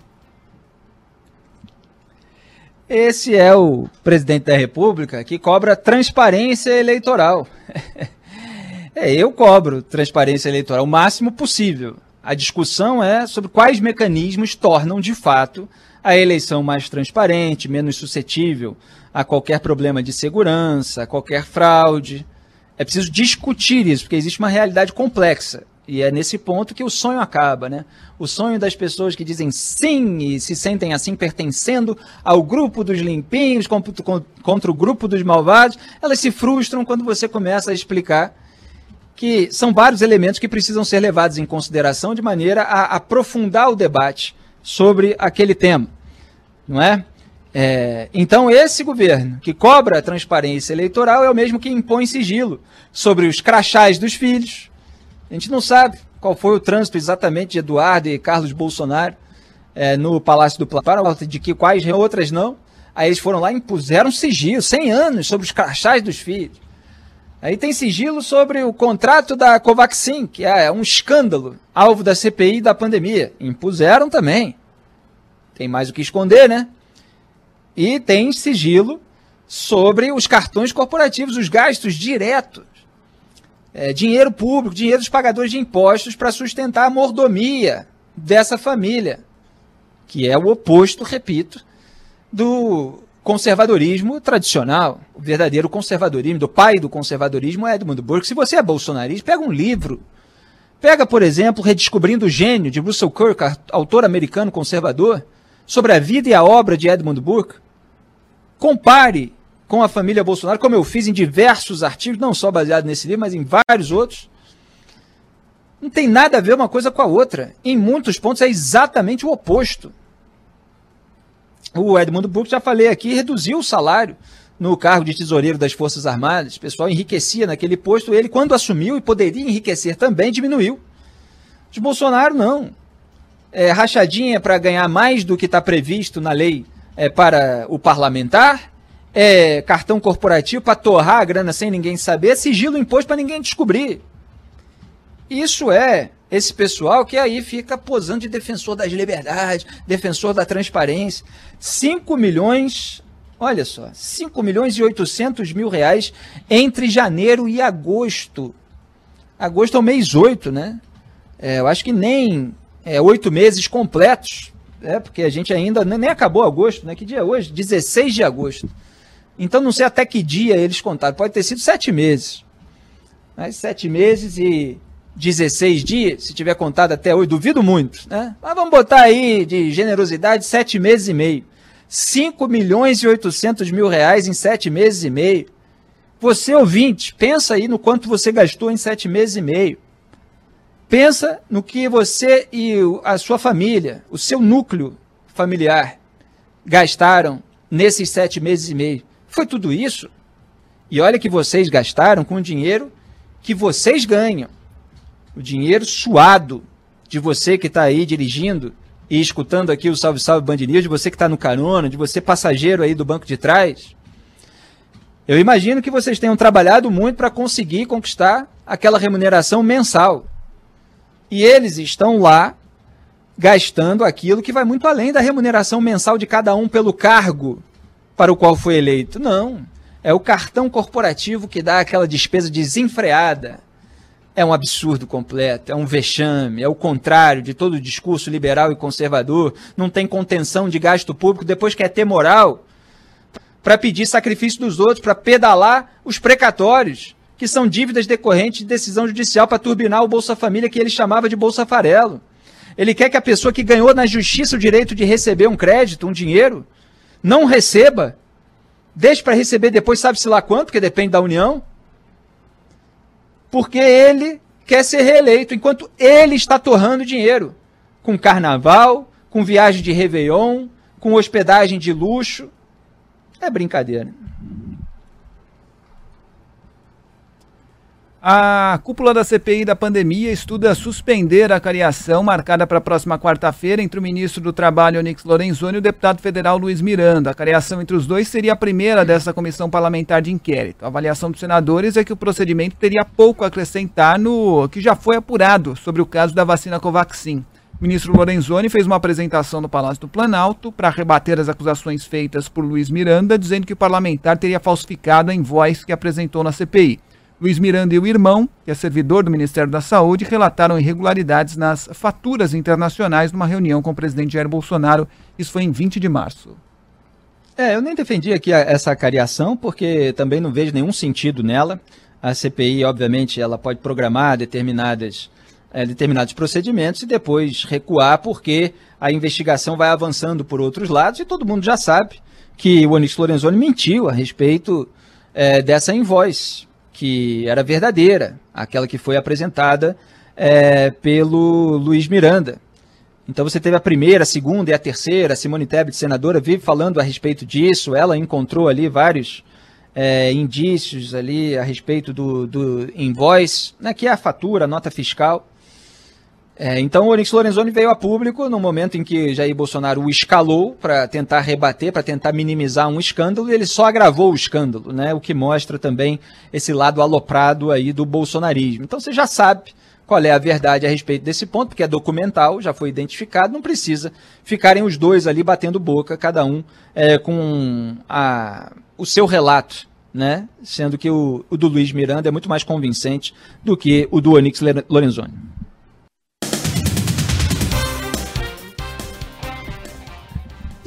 S4: Esse é o presidente da República que cobra transparência eleitoral. [LAUGHS] é, eu cobro transparência eleitoral o máximo possível. A discussão é sobre quais mecanismos tornam de fato a eleição mais transparente, menos suscetível a qualquer problema de segurança, a qualquer fraude. É preciso discutir isso, porque existe uma realidade complexa. E é nesse ponto que o sonho acaba, né? O sonho das pessoas que dizem sim e se sentem assim pertencendo ao grupo dos limpinhos contra, o grupo dos malvados, elas se frustram quando você começa a explicar que são vários elementos que precisam ser levados em consideração de maneira a aprofundar o debate sobre aquele tema, não é? é? Então, esse governo que cobra a transparência eleitoral é o mesmo que impõe sigilo sobre os crachás dos filhos, a gente não sabe qual foi o trânsito exatamente de Eduardo e Carlos Bolsonaro é, no Palácio do Planalto, de que quais outras não. Aí eles foram lá e impuseram sigilo, 100 anos, sobre os crachás dos filhos. Aí tem sigilo sobre o contrato da Covaxin, que é um escândalo, alvo da CPI da pandemia. Impuseram também. Tem mais o que esconder, né? E tem sigilo sobre os cartões corporativos, os gastos diretos é, dinheiro público, dinheiro dos pagadores de impostos para sustentar a mordomia dessa família, que é o oposto, repito, do conservadorismo tradicional, o verdadeiro conservadorismo, do pai do conservadorismo é Edmund Burke. Se você é bolsonarista, pega um livro. Pega, por exemplo, Redescobrindo o Gênio, de Russell Kirk, autor americano conservador, sobre a vida e a obra de Edmund Burke. Compare com a família Bolsonaro, como eu fiz em diversos artigos, não só baseado nesse livro, mas em vários outros. Não tem nada a ver uma coisa com a outra. Em muitos pontos é exatamente o oposto. O Edmundo Burke, já falei aqui, reduziu o salário no cargo de tesoureiro das Forças Armadas. O pessoal enriquecia naquele posto. Ele, quando assumiu e poderia enriquecer também, diminuiu. De Bolsonaro, não. É, rachadinha para ganhar mais do que está previsto na lei é, para o parlamentar é, cartão corporativo para torrar a grana sem ninguém saber, sigilo imposto para ninguém descobrir. Isso é esse pessoal que aí fica posando de defensor das liberdades, defensor da transparência. 5 milhões, olha só, 5 milhões e 800 mil reais entre janeiro e agosto. Agosto é o mês 8, né? É, eu acho que nem é, oito meses completos, é, porque a gente ainda nem acabou agosto, né? Que dia é hoje? 16 de agosto. Então não sei até que dia eles contaram. Pode ter sido sete meses. Mas sete meses e 16 dias, se tiver contado até hoje, duvido muito. Né? Mas vamos botar aí de generosidade sete meses e meio. 5 milhões e 800 mil reais em sete meses e meio. Você, ouvinte, pensa aí no quanto você gastou em sete meses e meio. Pensa no que você e a sua família, o seu núcleo familiar, gastaram nesses sete meses e meio. Foi tudo isso. E olha que vocês gastaram com o dinheiro que vocês ganham. O dinheiro suado de você que está aí dirigindo e escutando aqui o Salve Salve Band News, de você que está no carona, de você passageiro aí do banco de trás. Eu imagino que vocês tenham trabalhado muito para conseguir conquistar aquela remuneração mensal. E eles estão lá gastando aquilo que vai muito além da remuneração mensal de cada um pelo cargo para o qual foi eleito. Não. É o cartão corporativo que dá aquela despesa desenfreada. É um absurdo completo, é um vexame, é o contrário de todo o discurso liberal e conservador. Não tem contenção de gasto público, depois quer ter moral para pedir sacrifício dos outros, para pedalar os precatórios, que são dívidas decorrentes de decisão judicial para turbinar o Bolsa Família, que ele chamava de Bolsa Farelo. Ele quer que a pessoa que ganhou na justiça o direito de receber um crédito, um dinheiro, não receba, deixe para receber depois, sabe-se lá quanto, porque depende da União, porque ele quer ser reeleito, enquanto ele está torrando dinheiro com carnaval, com viagem de Réveillon, com hospedagem de luxo. É brincadeira.
S6: A cúpula da CPI da pandemia estuda suspender a cariação marcada para a próxima quarta-feira entre o ministro do Trabalho, Onix Lorenzoni, e o deputado federal Luiz Miranda. A cariação entre os dois seria a primeira dessa comissão parlamentar de inquérito. A avaliação dos senadores é que o procedimento teria pouco a acrescentar no que já foi apurado sobre o caso da vacina Covaxin. O ministro Lorenzoni fez uma apresentação no Palácio do Planalto para rebater as acusações feitas por Luiz Miranda, dizendo que o parlamentar teria falsificado a invoice que apresentou na CPI. Luiz Miranda e o irmão, que é servidor do Ministério da Saúde, relataram irregularidades nas faturas internacionais numa reunião com o presidente Jair Bolsonaro. Isso foi em 20 de março.
S4: É, eu nem defendi aqui essa cariação, porque também não vejo nenhum sentido nela. A CPI, obviamente, ela pode programar determinadas, é, determinados procedimentos e depois recuar, porque a investigação vai avançando por outros lados e todo mundo já sabe que o Onix Lorenzoni mentiu a respeito é, dessa invoice que era verdadeira, aquela que foi apresentada é, pelo Luiz Miranda. Então você teve a primeira, a segunda e a terceira, a Simone Tebet, senadora, vive falando a respeito disso, ela encontrou ali vários é, indícios ali a respeito do, do invoice, né, que é a fatura, a nota fiscal, é, então o Onyx Lorenzoni veio a público no momento em que Jair Bolsonaro o escalou para tentar rebater, para tentar minimizar um escândalo, e ele só agravou o escândalo, né? O que mostra também esse lado aloprado aí do bolsonarismo. Então você já sabe qual é a verdade a respeito desse ponto, porque é documental, já foi identificado, não precisa ficarem os dois ali batendo boca, cada um é, com a, o seu relato. Né? Sendo que o, o do Luiz Miranda é muito mais convincente do que o do Onyx Lorenzoni.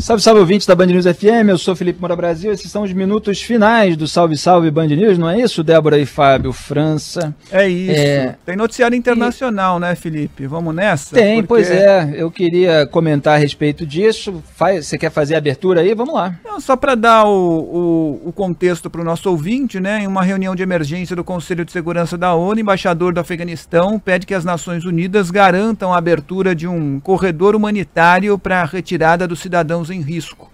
S4: Salve, salve ouvintes da Band News FM, eu sou Felipe Moura Brasil, esses são os minutos finais do Salve Salve Band News, não é isso, Débora e Fábio França?
S6: É isso, é... tem noticiário internacional, e... né Felipe? Vamos nessa?
S4: Tem, Porque... pois é, eu queria comentar a respeito disso, Faz... você quer fazer a abertura aí? Vamos lá.
S6: Não, só para dar o, o, o contexto para o nosso ouvinte, né, em uma reunião de emergência do Conselho de Segurança da ONU, o embaixador do Afeganistão pede que as Nações Unidas garantam a abertura de um corredor humanitário para a retirada dos cidadãos em risco.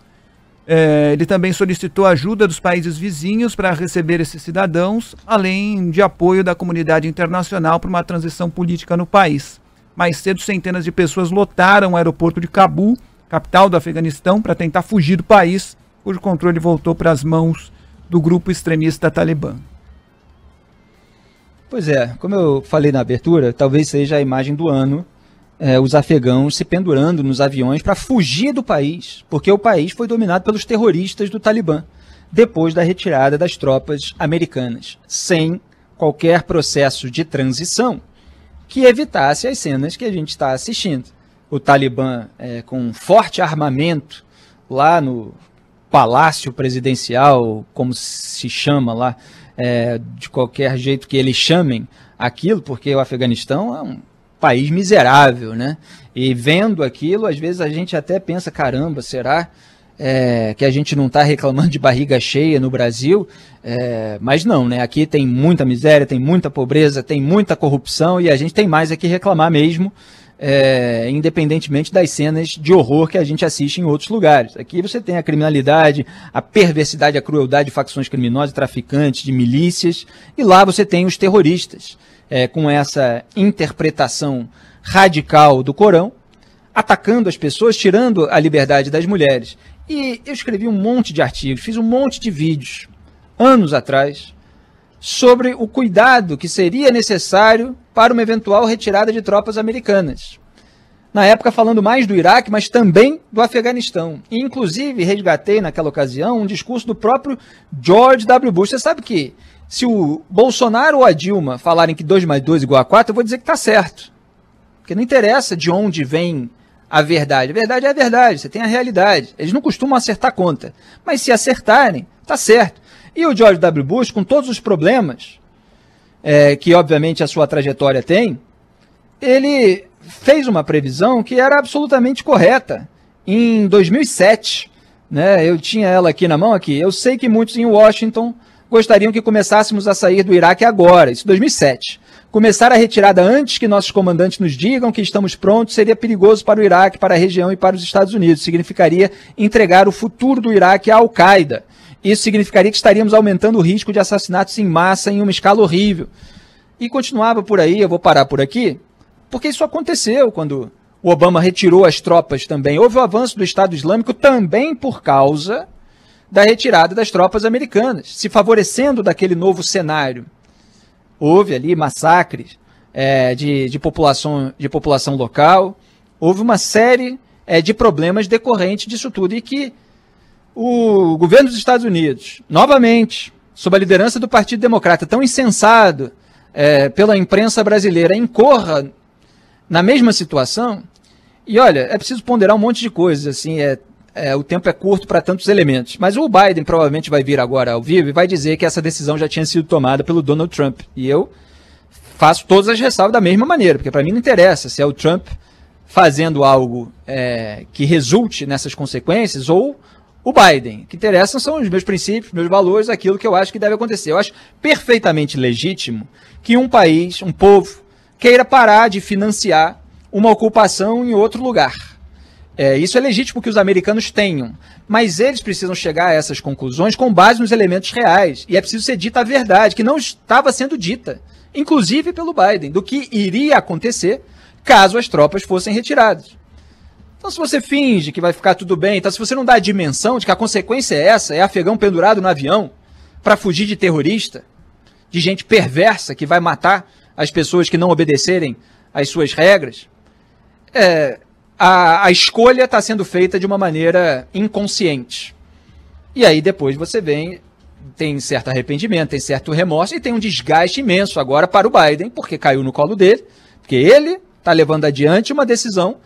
S6: É, ele também solicitou ajuda dos países vizinhos para receber esses cidadãos, além de apoio da comunidade internacional para uma transição política no país. Mais cedo, centenas de pessoas lotaram o aeroporto de Cabul, capital do Afeganistão, para tentar fugir do país, cujo controle voltou para as mãos do grupo extremista Talibã.
S4: Pois é, como eu falei na abertura, talvez seja a imagem do ano é, os afegãos se pendurando nos aviões para fugir do país, porque o país foi dominado pelos terroristas do Talibã, depois da retirada das tropas americanas, sem qualquer processo de transição que evitasse as cenas que a gente está assistindo. O Talibã é, com forte armamento lá no palácio presidencial, como se chama lá, é, de qualquer jeito que eles chamem aquilo, porque o Afeganistão é um país miserável, né? E vendo aquilo, às vezes a gente até pensa, caramba, será é, que a gente não está reclamando de barriga cheia no Brasil? É, mas não, né? Aqui tem muita miséria, tem muita pobreza, tem muita corrupção e a gente tem mais aqui reclamar mesmo, é, independentemente das cenas de horror que a gente assiste em outros lugares. Aqui você tem a criminalidade, a perversidade, a crueldade de facções criminosas, traficantes, de milícias, e lá você tem os terroristas é, com essa interpretação radical do Corão, atacando as pessoas, tirando a liberdade das mulheres. E eu escrevi um monte de artigos, fiz um monte de vídeos, anos atrás, sobre o cuidado que seria necessário para uma eventual retirada de tropas americanas. Na época, falando mais do Iraque, mas também do Afeganistão. E, inclusive, resgatei naquela ocasião um discurso do próprio George W. Bush. Você sabe que se o Bolsonaro ou a Dilma falarem que 2 mais 2 é igual a 4, eu vou dizer que está certo. Porque não interessa de onde vem a verdade. A verdade é a verdade, você tem a realidade. Eles não costumam acertar conta. Mas se acertarem, está certo. E o George W. Bush, com todos os problemas é, que, obviamente, a sua trajetória tem, ele fez uma previsão que era absolutamente correta. Em 2007, né, eu tinha ela aqui na mão aqui. Eu sei que muitos em Washington gostariam que começássemos a sair do Iraque agora, isso 2007. Começar a retirada antes que nossos comandantes nos digam que estamos prontos seria perigoso para o Iraque, para a região e para os Estados Unidos. Significaria entregar o futuro do Iraque à Al-Qaeda. Isso significaria que estaríamos aumentando o risco de assassinatos em massa em uma escala horrível. E continuava por aí, eu vou parar por aqui, porque isso aconteceu quando o Obama retirou as tropas também. Houve o avanço do Estado Islâmico também por causa da retirada das tropas americanas, se favorecendo daquele novo cenário. Houve ali massacres é, de, de, população, de população local, houve uma série é, de problemas decorrentes disso tudo e que o governo dos Estados Unidos, novamente, sob a liderança do Partido Democrata, tão insensado é, pela imprensa brasileira, incorra na mesma situação. E olha, é preciso ponderar um monte de coisas, assim, é, é, o tempo é curto para tantos elementos. Mas o Biden provavelmente vai vir agora ao vivo e vai dizer que essa decisão já tinha sido tomada pelo Donald Trump. E eu faço todas as ressalvas da mesma maneira, porque para mim não interessa se é o Trump fazendo algo é, que resulte nessas consequências ou o Biden. O que interessa são os meus princípios, meus valores, aquilo que eu acho que deve acontecer. Eu acho perfeitamente legítimo que um país, um povo, queira parar de financiar uma ocupação em outro lugar. É, isso é legítimo que os americanos tenham, mas eles precisam chegar a essas conclusões com base nos elementos reais. E é preciso ser dita a verdade, que não estava sendo dita, inclusive pelo Biden, do que iria acontecer caso as tropas fossem retiradas. Então, se você finge que vai ficar tudo bem, então, se você não dá a dimensão de que a consequência é essa, é afegão pendurado no avião para fugir de terrorista, de gente perversa que vai matar as pessoas que não obedecerem às suas regras, é, a, a escolha está sendo feita de uma maneira inconsciente. E aí depois você vem, tem certo arrependimento, tem certo remorso e tem um desgaste imenso agora para o Biden, porque caiu no colo dele, porque ele está levando adiante uma decisão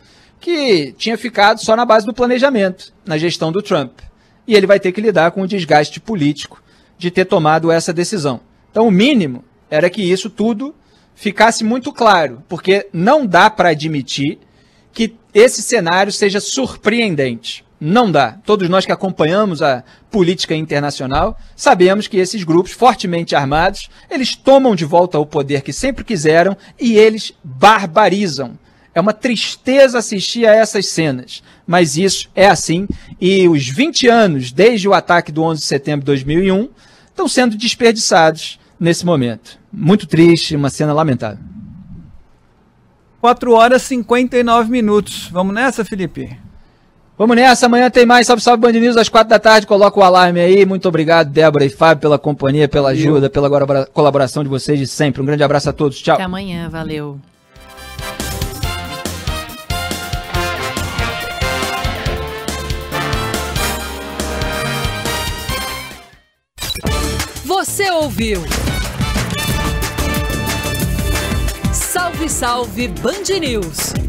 S4: que tinha ficado só na base do planejamento, na gestão do Trump. E ele vai ter que lidar com o desgaste político de ter tomado essa decisão. Então, o mínimo era que isso tudo ficasse muito claro, porque não dá para admitir que esse cenário seja surpreendente. Não dá. Todos nós que acompanhamos a política internacional sabemos que esses grupos fortemente armados, eles tomam de volta o poder que sempre quiseram e eles barbarizam. É uma tristeza assistir a essas cenas, mas isso é assim e os 20 anos desde o ataque do 11 de setembro de 2001 estão sendo desperdiçados nesse momento. Muito triste, uma cena lamentável.
S6: 4 horas e 59 minutos. Vamos nessa, Felipe?
S4: Vamos nessa, amanhã tem mais Salve Salve Band News às 4 da tarde, coloca o alarme aí. Muito obrigado, Débora e Fábio, pela companhia, pela ajuda, pela colaboração de vocês de sempre. Um grande abraço a todos, tchau.
S5: Até amanhã, valeu.
S3: Você ouviu? Salve, salve Band News!